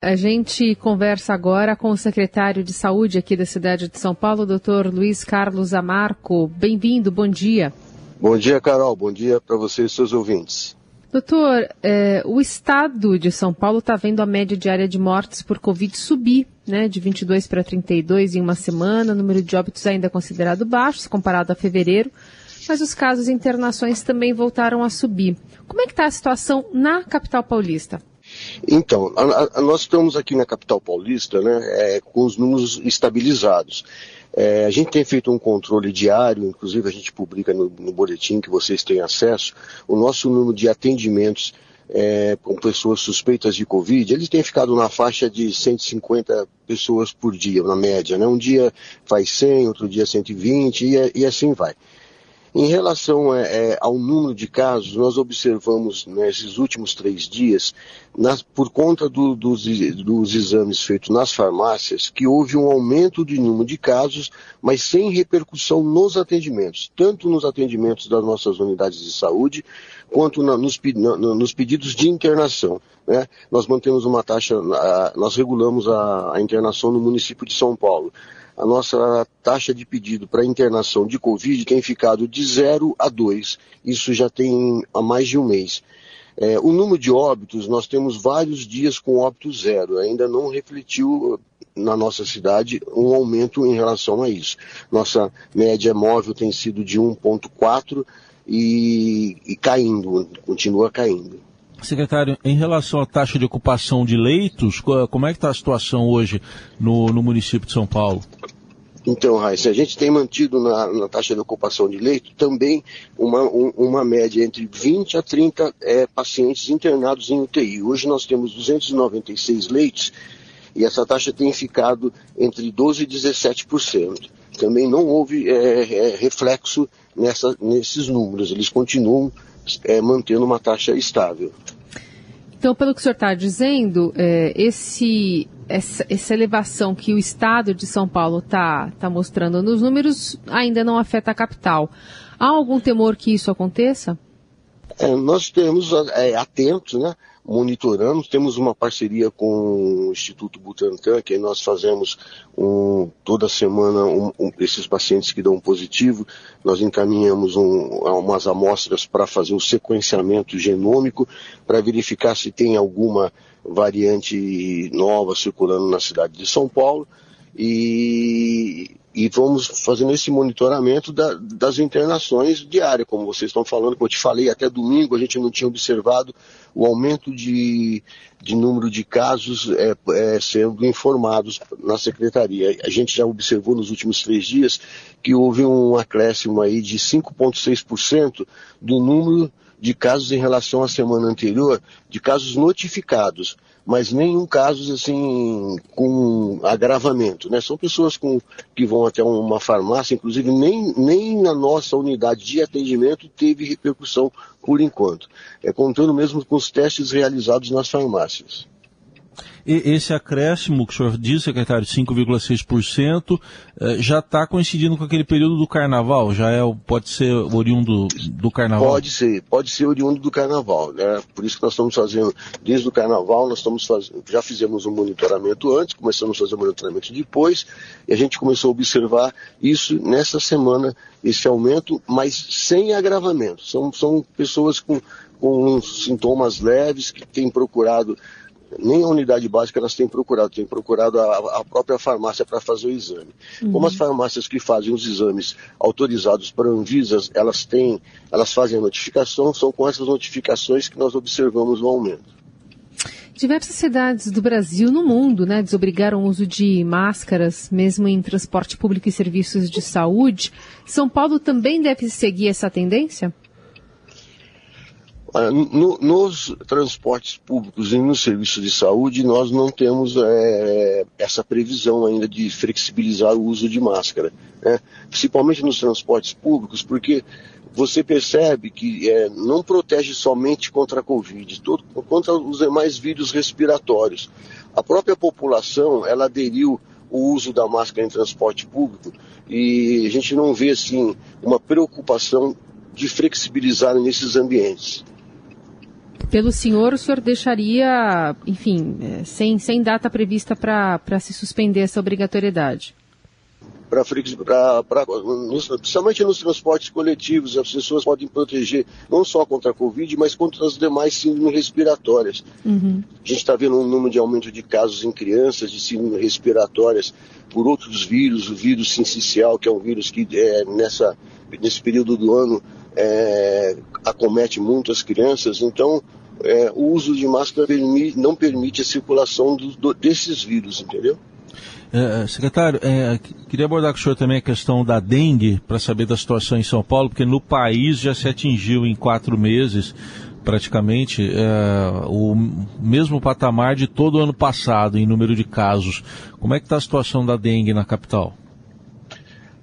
A gente conversa agora com o secretário de Saúde aqui da cidade de São Paulo, doutor Luiz Carlos Amarco. Bem-vindo, bom dia. Bom dia, Carol. Bom dia para você e seus ouvintes. Doutor, é, o estado de São Paulo está vendo a média diária de mortes por Covid subir, né, de 22 para 32 em uma semana. O número de óbitos ainda é considerado baixo, se comparado a fevereiro, mas os casos e internações também voltaram a subir. Como é que está a situação na capital paulista? Então, a, a, nós estamos aqui na capital paulista né, é, com os números estabilizados. É, a gente tem feito um controle diário, inclusive a gente publica no, no boletim que vocês têm acesso, o nosso número de atendimentos é, com pessoas suspeitas de Covid, eles têm ficado na faixa de 150 pessoas por dia, na média. Né? Um dia faz 100, outro dia 120 e, e assim vai. Em relação é, é, ao número de casos, nós observamos nesses últimos três dias, nas, por conta do, dos, dos, exames feitos nas farmácias, que houve um aumento de número de casos, mas sem repercussão nos atendimentos, tanto nos atendimentos das nossas unidades de saúde, quanto na, nos, na, nos, pedidos de internação. Né? Nós mantemos uma taxa, nós regulamos a, a internação no município de São Paulo a nossa taxa de pedido para internação de Covid tem ficado de 0 a 2. Isso já tem há mais de um mês. É, o número de óbitos, nós temos vários dias com óbito zero. Ainda não refletiu na nossa cidade um aumento em relação a isso. Nossa média móvel tem sido de 1,4 e, e caindo, continua caindo. Secretário, em relação à taxa de ocupação de leitos, como é que está a situação hoje no, no município de São Paulo? Então, Raíssa, a gente tem mantido na, na, taxa de ocupação de leito também uma, um, uma média entre 20 a 30 é, pacientes internados em UTI. Hoje nós temos 296 leitos e essa taxa tem ficado entre 12% e 17%. Também não houve é, é, reflexo nessa, nesses números, eles continuam é, mantendo uma taxa estável. Então, pelo que o senhor está dizendo, é, esse, essa, essa, elevação que o Estado de São Paulo está tá mostrando nos números ainda não afeta a capital. Há algum temor que isso aconteça? É, nós estamos é, atentos, né? Monitoramos, temos uma parceria com o Instituto Butantan, que nós fazemos um, toda semana um, um, esses pacientes que dão positivo, nós encaminhamos umas amostras para fazer o sequenciamento genômico, para verificar se tem alguma variante nova circulando na cidade de São Paulo. E e vamos fazendo esse monitoramento da, das internações diárias, como vocês estão falando, como eu te falei, até domingo a gente não tinha observado o aumento de, de número de casos é, é, sendo informados na secretaria. A gente já observou nos últimos três dias que houve um acréscimo aí de 5,6% do número de casos em relação à semana anterior, de casos notificados mas nenhum caso assim com agravamento, né? São pessoas com, que vão até uma farmácia, inclusive nem, nem na nossa unidade de atendimento teve repercussão por enquanto. É contando mesmo com os testes realizados nas farmácias. Esse acréscimo que o senhor disse, secretário, 5,6%, eh, já está coincidindo com aquele período do carnaval? Já é, pode ser oriundo do carnaval? Pode ser, pode ser oriundo do carnaval. Né? Por isso que nós estamos fazendo, desde o carnaval, nós estamos fazendo, já fizemos um monitoramento antes, começamos a fazer o monitoramento depois, e a gente começou a observar isso nessa semana, esse aumento, mas sem agravamento. São, são pessoas com, com sintomas leves que têm procurado nem a unidade básica elas têm procurado, têm procurado a, a própria farmácia para fazer o exame. Uhum. Como as farmácias que fazem os exames autorizados para Anvisas, elas têm, elas fazem a notificação, são com essas notificações que nós observamos o aumento. Diversas cidades do Brasil no mundo né, desobrigaram o uso de máscaras, mesmo em transporte público e serviços de saúde. São Paulo também deve seguir essa tendência? No, nos transportes públicos e no serviço de saúde, nós não temos é, essa previsão ainda de flexibilizar o uso de máscara, né? principalmente nos transportes públicos, porque você percebe que é, não protege somente contra a Covid, todo, contra os demais vírus respiratórios. A própria população, ela aderiu o uso da máscara em transporte público e a gente não vê assim uma preocupação de flexibilizar nesses ambientes. Pelo senhor, o senhor deixaria, enfim, é, sem, sem data prevista para se suspender essa obrigatoriedade? Pra, principalmente nos transportes coletivos, as pessoas podem proteger não só contra a Covid, mas contra as demais síndromes respiratórias. Uhum. A gente está vendo um número de aumento de casos em crianças de síndromes respiratórias por outros vírus, o vírus sincicial, que é um vírus que é, nessa, nesse período do ano é, acomete muito as crianças. Então, é, o uso de máscara não permite a circulação do, do, desses vírus, entendeu? É, secretário, é, queria abordar com o senhor também a questão da dengue, para saber da situação em São Paulo, porque no país já se atingiu em quatro meses, praticamente, é, o mesmo patamar de todo o ano passado em número de casos. Como é que está a situação da dengue na capital?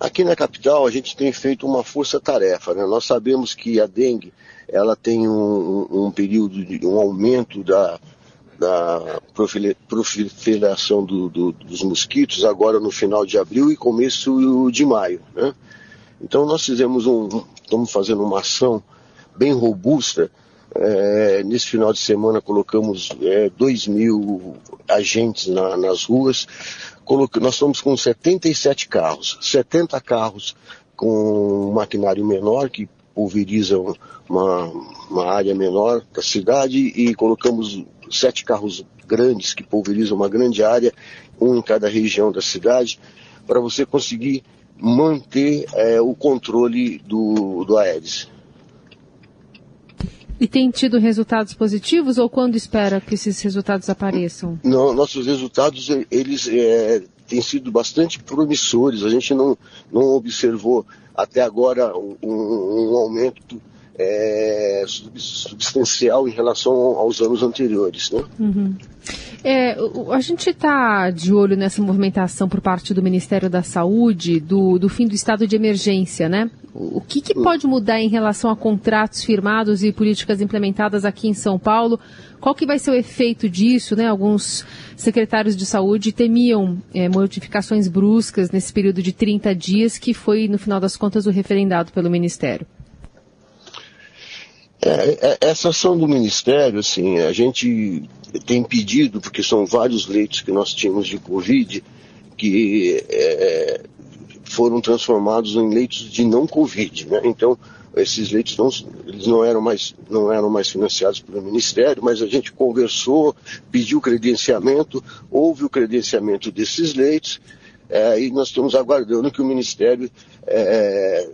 Aqui na capital a gente tem feito uma força-tarefa. Né? Nós sabemos que a dengue ela tem um, um período de um aumento da, da proliferação do, do, dos mosquitos agora no final de abril e começo de maio. Né? Então nós fizemos um, estamos fazendo uma ação bem robusta. É, nesse final de semana colocamos é, 2 mil agentes na, nas ruas. Coloc... Nós estamos com 77 carros, 70 carros com maquinário menor que pulverizam uma, uma área menor da cidade e colocamos sete carros grandes que pulverizam uma grande área, um em cada região da cidade, para você conseguir manter é, o controle do, do Aedes. E tem tido resultados positivos ou quando espera que esses resultados apareçam? Não, nossos resultados eles é, têm sido bastante promissores. A gente não, não observou até agora um, um aumento é, substancial em relação aos anos anteriores. Né? Uhum. É, a gente está de olho nessa movimentação por parte do Ministério da Saúde do, do fim do estado de emergência, né? O que, que pode mudar em relação a contratos firmados e políticas implementadas aqui em São Paulo? Qual que vai ser o efeito disso? Né? Alguns secretários de saúde temiam é, modificações bruscas nesse período de 30 dias, que foi, no final das contas, o referendado pelo Ministério. É, é, essa ação do Ministério, assim, a gente tem pedido, porque são vários leitos que nós tínhamos de Covid, que é, foram transformados em leitos de não Covid, né? Então, esses leitos não, eles não eram mais não eram mais financiados pelo Ministério, mas a gente conversou, pediu credenciamento, houve o credenciamento desses leitos é, e nós estamos aguardando que o Ministério é,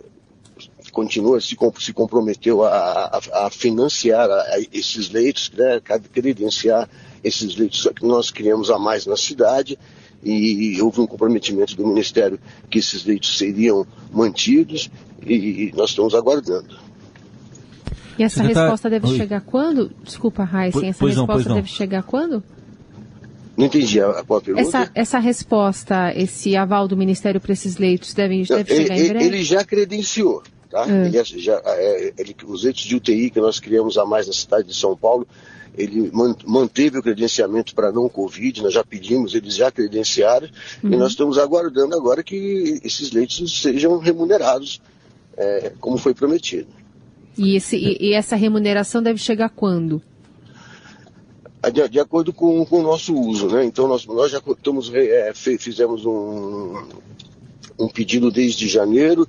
continua, se, se comprometeu a, a, a financiar a, esses leitos, né, credenciar esses leitos que nós criamos a mais na cidade e houve um comprometimento do Ministério que esses leitos seriam mantidos e nós estamos aguardando. E essa resposta deve Oi. chegar quando? Desculpa, Heisen, essa pois resposta não, deve chegar quando? Não entendi a, a pergunta. Essa, essa resposta, esse aval do Ministério para esses leitos, deve, deve chegar ele, em breve? Ele já credenciou. Tá? Hum. Ele já, é, ele, os leitos de UTI que nós criamos a mais na cidade de São Paulo, ele manteve o credenciamento para não Covid, nós já pedimos, eles já credenciaram, uhum. e nós estamos aguardando agora que esses leitos sejam remunerados, é, como foi prometido. E, esse, e, e, essa remuneração deve chegar quando? De, de acordo com, com, o nosso uso, né? Então nós, nós já estamos, é, fizemos um, um pedido desde janeiro,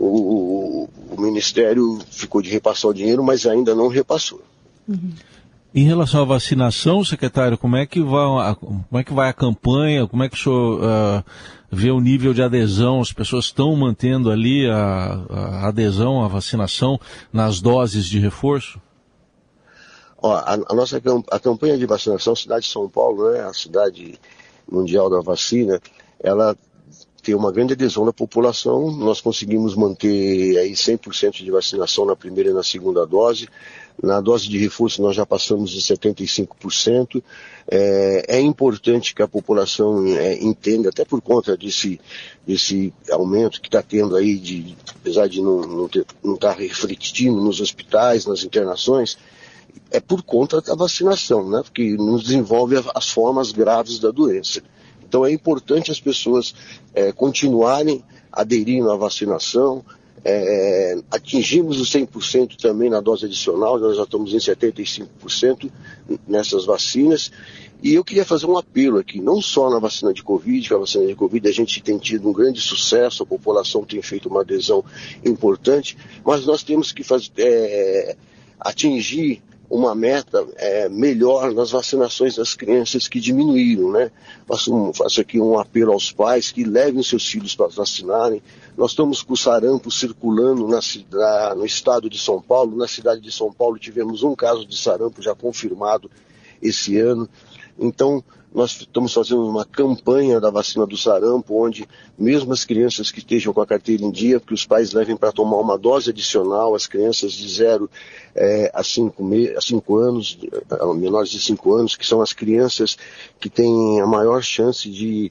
o, o, Ministério ficou de repassar o dinheiro, mas ainda não repassou. Uhum. Em relação à vacinação, secretário, como é que vai, como é que vai a campanha? Como é que o senhor uh, vê o nível de adesão? As pessoas estão mantendo ali a, a adesão à vacinação nas doses de reforço? Ó, a, a, nossa a campanha de vacinação, cidade de São Paulo, né, a cidade mundial da vacina, ela tem uma grande adesão da população. Nós conseguimos manter aí 100% de vacinação na primeira e na segunda dose. Na dose de reforço nós já passamos de 75%. É, é importante que a população é, entenda, até por conta desse, desse aumento que está tendo aí, de, apesar de não estar não tá refletindo nos hospitais, nas internações, é por conta da vacinação, né? Porque nos desenvolve as formas graves da doença. Então é importante as pessoas é, continuarem aderindo à vacinação, É, atingimos os 100% também na dose adicional, nós já estamos em 75% nessas vacinas. E eu queria fazer um apelo aqui, não só na vacina de Covid, que a vacina de Covid a gente tem tido um grande sucesso, a população tem feito uma adesão importante, mas nós temos que fazer, é, atingir uma meta é, melhor nas vacinações das crianças que diminuíram, né? Faço, faço aqui um apelo aos pais que levem seus filhos para vacinarem. Nós estamos com sarampo circulando na, no estado de São Paulo. Na cidade de São Paulo tivemos um caso de sarampo já confirmado esse ano. Então, nós estamos fazendo uma campanha da vacina do sarampo, onde mesmo as crianças que estejam com a carteira em dia, que os pais levem para tomar uma dose adicional, as crianças de 0 é, a 5 anos, menores de 5 anos, que são as crianças que têm a maior chance de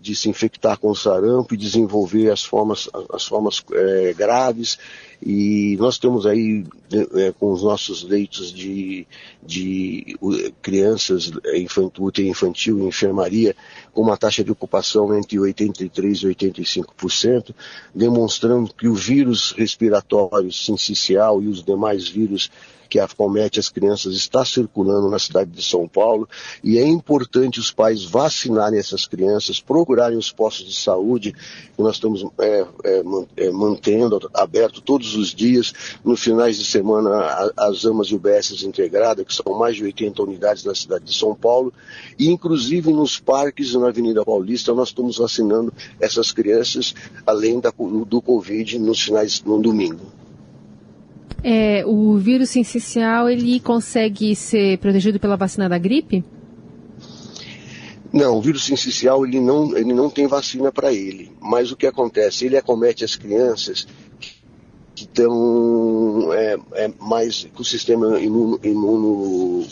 de se infectar com sarampo e desenvolver as formas, as formas é, graves. E nós temos aí, é, com os nossos leitos de, de crianças, infantil, infantil e enfermaria, com uma taxa de ocupação entre 83% e 85%, demonstrando que o vírus respiratório sincicial e os demais vírus que acomete as crianças está circulando na cidade de São Paulo e é importante os pais vacinarem essas crianças, procurarem os postos de saúde que nós estamos é, é, é mantendo aberto todos os dias. No finais de semana, as AMAs e UBS integradas, que são mais de 80 unidades na cidade de São Paulo, e inclusive nos parques na Avenida Paulista, nós estamos vacinando essas crianças, além da, do Covid, nos finais, no domingo. É, o vírus sincicial, ele consegue ser protegido pela vacina da gripe? Não, o vírus sincicial, ele não, ele não tem vacina para ele. Mas o que acontece? Ele acomete as crianças que estão é, é, mais com o sistema imuno, imuno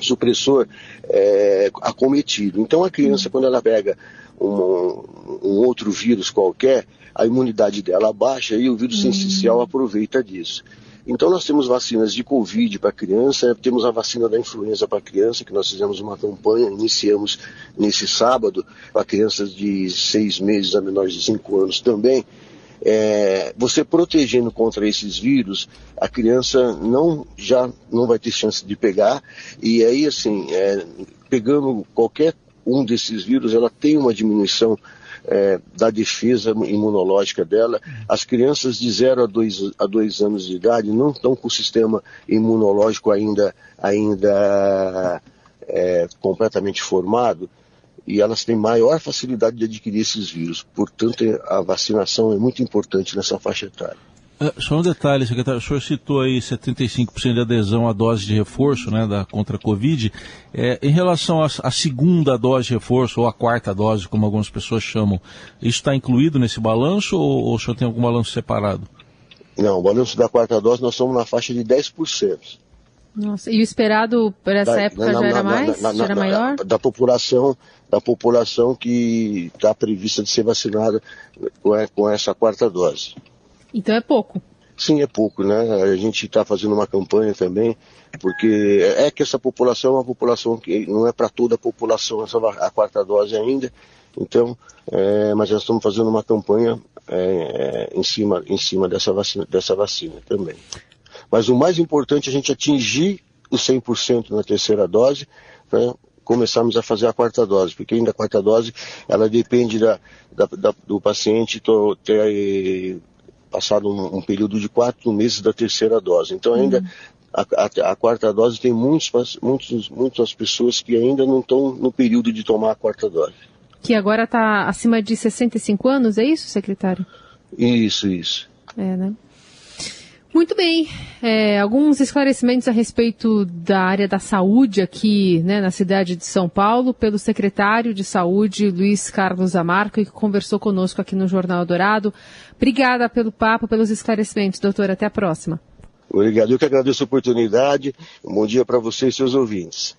supressor é, acometido. Então a criança, quando ela pega um, um outro vírus qualquer, a imunidade dela baixa e o vírus uhum. sensicial aproveita disso. Então nós temos vacinas de Covid para criança, temos a vacina da influenza para criança, que nós fizemos uma campanha, iniciamos nesse sábado, para crianças de seis meses a menores de cinco anos também. É, você protegendo contra esses vírus, a criança não já não vai ter chance de pegar, e aí assim, é, pegando qualquer um desses vírus, ela tem uma diminuição é, da defesa imunológica dela. As crianças de 0 a 2 a dois anos de idade não estão com o sistema imunológico ainda, ainda é, completamente formado e elas têm maior facilidade de adquirir esses vírus. Portanto, a vacinação é muito importante nessa faixa etária. É, só um detalhe, secretário, o senhor citou aí 75% de adesão à dose de reforço né, da, contra a Covid. É, em relação à segunda dose de reforço, ou a quarta dose, como algumas pessoas chamam, isso está incluído nesse balanço ou, ou o senhor tem algum balanço separado? Não, o balanço da quarta dose nós estamos na faixa de 10%. Nossa, e o esperado por essa da, época na, já era na, mais? Na, já era maior? Da população, da população que está prevista de ser vacinada com, com essa quarta dose. Então é pouco. Sim, é pouco, né? A gente está fazendo uma campanha também, porque é que essa população é uma população que não é para toda a população essa a quarta dose ainda. Então, é, mas nós estamos fazendo uma campanha é, em cima, em cima dessa, vacina, dessa vacina também. Mas o mais importante é a gente atingir os 100% na terceira dose, para começarmos a fazer a quarta dose, porque ainda a quarta dose, ela depende da, da, da do paciente ter passado um, um, período de quatro meses da terceira dose. Então ainda uhum. a, a, a, quarta dose tem muitos, muitos, muitas pessoas que ainda não estão no período de tomar a quarta dose. Que agora está acima de 65 anos, é isso, secretário? Isso, isso. É, né? Muito bem. É, alguns esclarecimentos a respeito da área da saúde aqui né, na cidade de São Paulo, pelo secretário de Saúde, Luiz Carlos Amarco, que conversou conosco aqui no Jornal Dourado. Obrigada pelo papo, pelos esclarecimentos, doutor. Até a próxima. Obrigado. Eu que agradeço a oportunidade. Um bom dia para você e seus ouvintes.